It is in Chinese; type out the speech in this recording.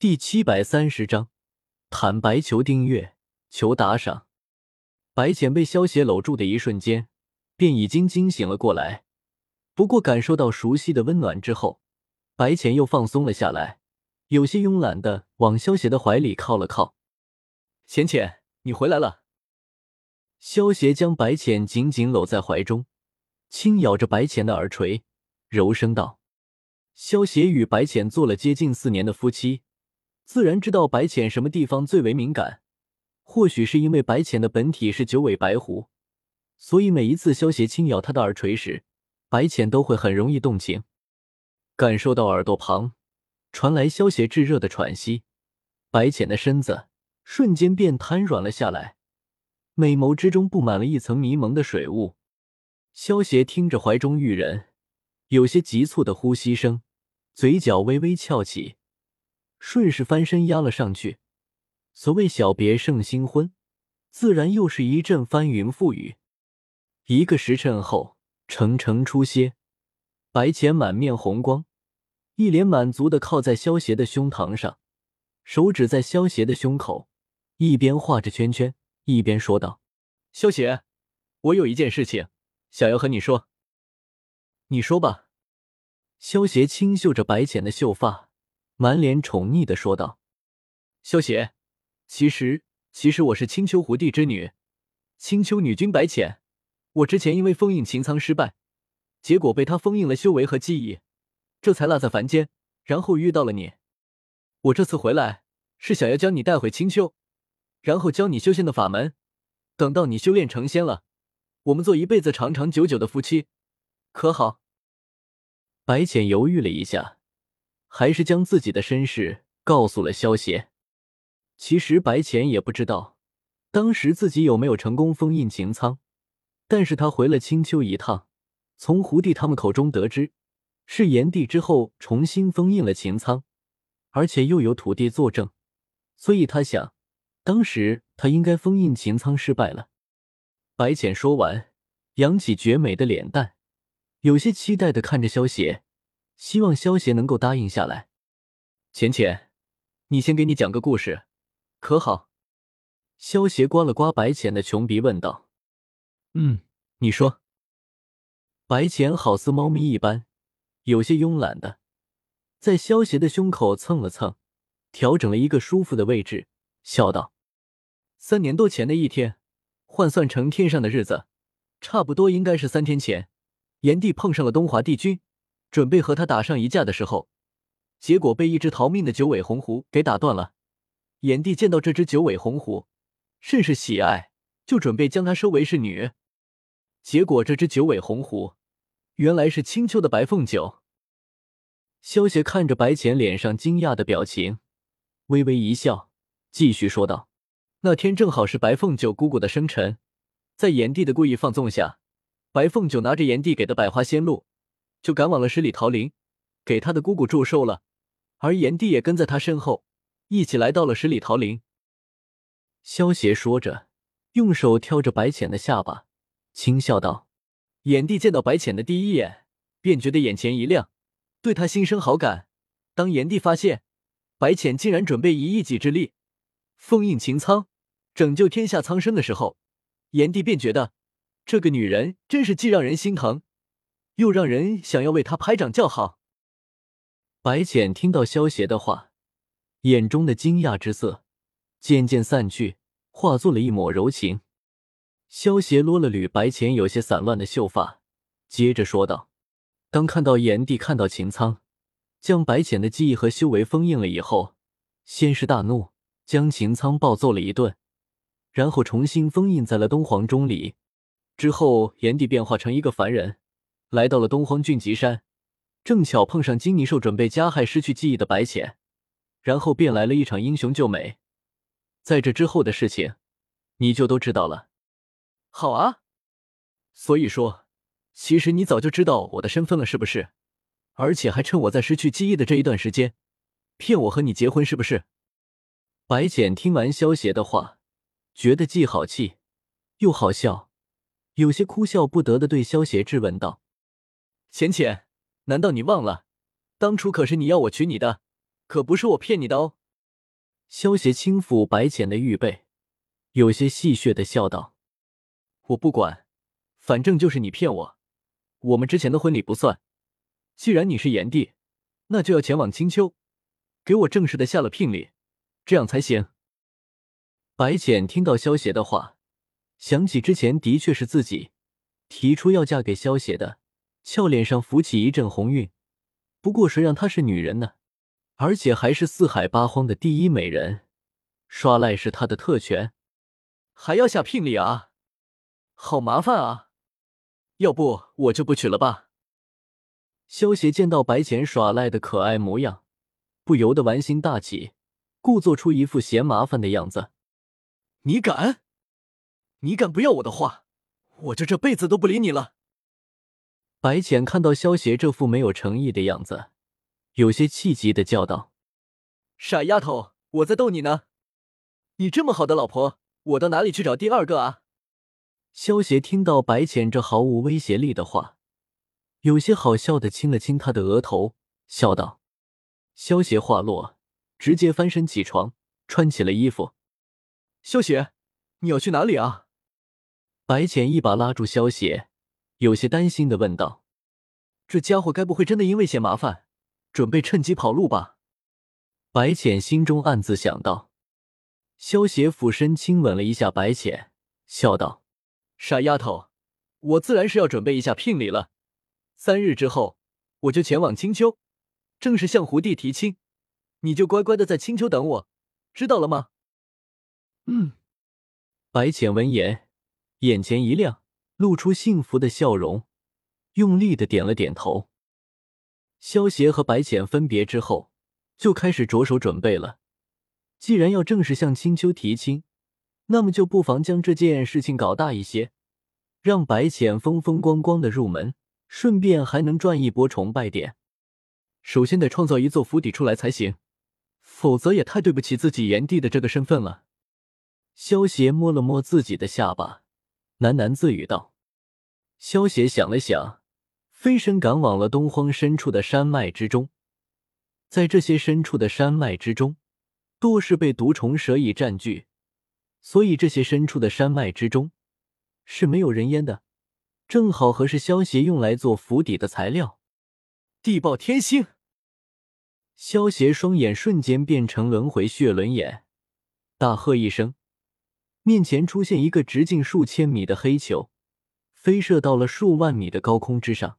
第七百三十章，坦白求订阅，求打赏。白浅被萧邪搂住的一瞬间，便已经惊醒了过来。不过感受到熟悉的温暖之后，白浅又放松了下来，有些慵懒的往萧邪的怀里靠了靠。浅浅，你回来了。萧邪将白浅紧紧搂在怀中，轻咬着白浅的耳垂，柔声道：“萧邪与白浅做了接近四年的夫妻。”自然知道白浅什么地方最为敏感，或许是因为白浅的本体是九尾白狐，所以每一次萧邪轻咬他的耳垂时，白浅都会很容易动情。感受到耳朵旁传来萧邪炙热的喘息，白浅的身子瞬间便瘫软了下来，美眸之中布满了一层迷蒙的水雾。萧邪听着怀中玉人有些急促的呼吸声，嘴角微微翘起。顺势翻身压了上去。所谓小别胜新婚，自然又是一阵翻云覆雨。一个时辰后，程程出歇，白浅满面红光，一脸满足的靠在萧邪的胸膛上，手指在萧邪的胸口一边画着圈圈，一边说道：“萧邪，我有一件事情想要和你说。”“你说吧。”萧邪轻嗅着白浅的秀发。满脸宠溺的说道：“萧邪，其实，其实我是青丘狐帝之女，青丘女君白浅。我之前因为封印擎苍失败，结果被他封印了修为和记忆，这才落在凡间，然后遇到了你。我这次回来是想要将你带回青丘，然后教你修仙的法门。等到你修炼成仙了，我们做一辈子长长久久的夫妻，可好？”白浅犹豫了一下。还是将自己的身世告诉了萧邪。其实白浅也不知道当时自己有没有成功封印擎苍，但是他回了青丘一趟，从胡帝他们口中得知，是炎帝之后重新封印了擎苍，而且又有土地作证，所以他想，当时他应该封印擎苍失败了。白浅说完，扬起绝美的脸蛋，有些期待的看着萧邪。希望萧邪能够答应下来。浅浅，你先给你讲个故事，可好？萧邪刮了刮白浅的穷鼻，问道：“嗯，你说。”白浅好似猫咪一般，有些慵懒的，在萧邪的胸口蹭了蹭，调整了一个舒服的位置，笑道：“三年多前的一天，换算成天上的日子，差不多应该是三天前，炎帝碰上了东华帝君。”准备和他打上一架的时候，结果被一只逃命的九尾红狐给打断了。炎帝见到这只九尾红狐，甚是喜爱，就准备将它收为侍女。结果这只九尾红狐，原来是青丘的白凤九。萧邪看着白浅脸上惊讶的表情，微微一笑，继续说道：“那天正好是白凤九姑姑的生辰，在炎帝的故意放纵下，白凤九拿着炎帝给的百花仙露。”就赶往了十里桃林，给他的姑姑祝寿了，而炎帝也跟在他身后，一起来到了十里桃林。萧邪说着，用手挑着白浅的下巴，轻笑道：“炎帝见到白浅的第一眼，便觉得眼前一亮，对他心生好感。当炎帝发现白浅竟然准备以一己之力封印擎苍，拯救天下苍生的时候，炎帝便觉得这个女人真是既让人心疼。”又让人想要为他拍掌叫好。白浅听到萧邪的话，眼中的惊讶之色渐渐散去，化作了一抹柔情。萧邪捋了捋白浅有些散乱的秀发，接着说道：“当看到炎帝看到秦苍将白浅的记忆和修为封印了以后，先是大怒，将秦苍暴揍了一顿，然后重新封印在了东皇钟里。之后，炎帝变化成一个凡人。”来到了东荒俊极山，正巧碰上金泥兽准备加害失去记忆的白浅，然后便来了一场英雄救美。在这之后的事情，你就都知道了。好啊，所以说，其实你早就知道我的身份了，是不是？而且还趁我在失去记忆的这一段时间，骗我和你结婚，是不是？白浅听完萧邪的话，觉得既好气又好笑，有些哭笑不得的对萧邪质问道。浅浅，难道你忘了，当初可是你要我娶你的，可不是我骗你的哦。萧邪轻抚白浅的玉背，有些戏谑的笑道：“我不管，反正就是你骗我。我们之前的婚礼不算。既然你是炎帝，那就要前往青丘，给我正式的下了聘礼，这样才行。”白浅听到萧邪的话，想起之前的确是自己提出要嫁给萧邪的，俏脸上浮起一阵红晕。不过谁让她是女人呢？而且还是四海八荒的第一美人，耍赖是他的特权，还要下聘礼啊，好麻烦啊！要不我就不娶了吧。萧协见到白浅耍赖的可爱模样，不由得玩心大起，故作出一副嫌麻烦的样子。你敢？你敢不要我的话，我就这辈子都不理你了。白浅看到萧协这副没有诚意的样子。有些气急的叫道：“傻丫头，我在逗你呢！你这么好的老婆，我到哪里去找第二个啊？”萧协听到白浅这毫无威胁力的话，有些好笑的亲了亲他的额头，笑道：“萧协话落，直接翻身起床，穿起了衣服。萧协，你要去哪里啊？”白浅一把拉住萧协，有些担心的问道：“这家伙该不会真的因为嫌麻烦？”准备趁机跑路吧，白浅心中暗自想到。萧邪俯身亲吻了一下白浅，笑道：“傻丫头，我自然是要准备一下聘礼了。三日之后，我就前往青丘，正式向胡帝提亲。你就乖乖的在青丘等我，知道了吗？”嗯。白浅闻言，眼前一亮，露出幸福的笑容，用力的点了点头。萧协和白浅分别之后，就开始着手准备了。既然要正式向青丘提亲，那么就不妨将这件事情搞大一些，让白浅风风光光的入门，顺便还能赚一波崇拜点。首先得创造一座府邸出来才行，否则也太对不起自己炎帝的这个身份了。萧协摸了摸自己的下巴，喃喃自语道：“萧协想了想。”飞身赶往了东荒深处的山脉之中，在这些深处的山脉之中，多是被毒虫蛇蚁占据，所以这些深处的山脉之中是没有人烟的，正好合适萧邪用来做府邸的材料。地爆天星，萧邪双眼瞬间变成轮回血轮眼，大喝一声，面前出现一个直径数千米的黑球，飞射到了数万米的高空之上。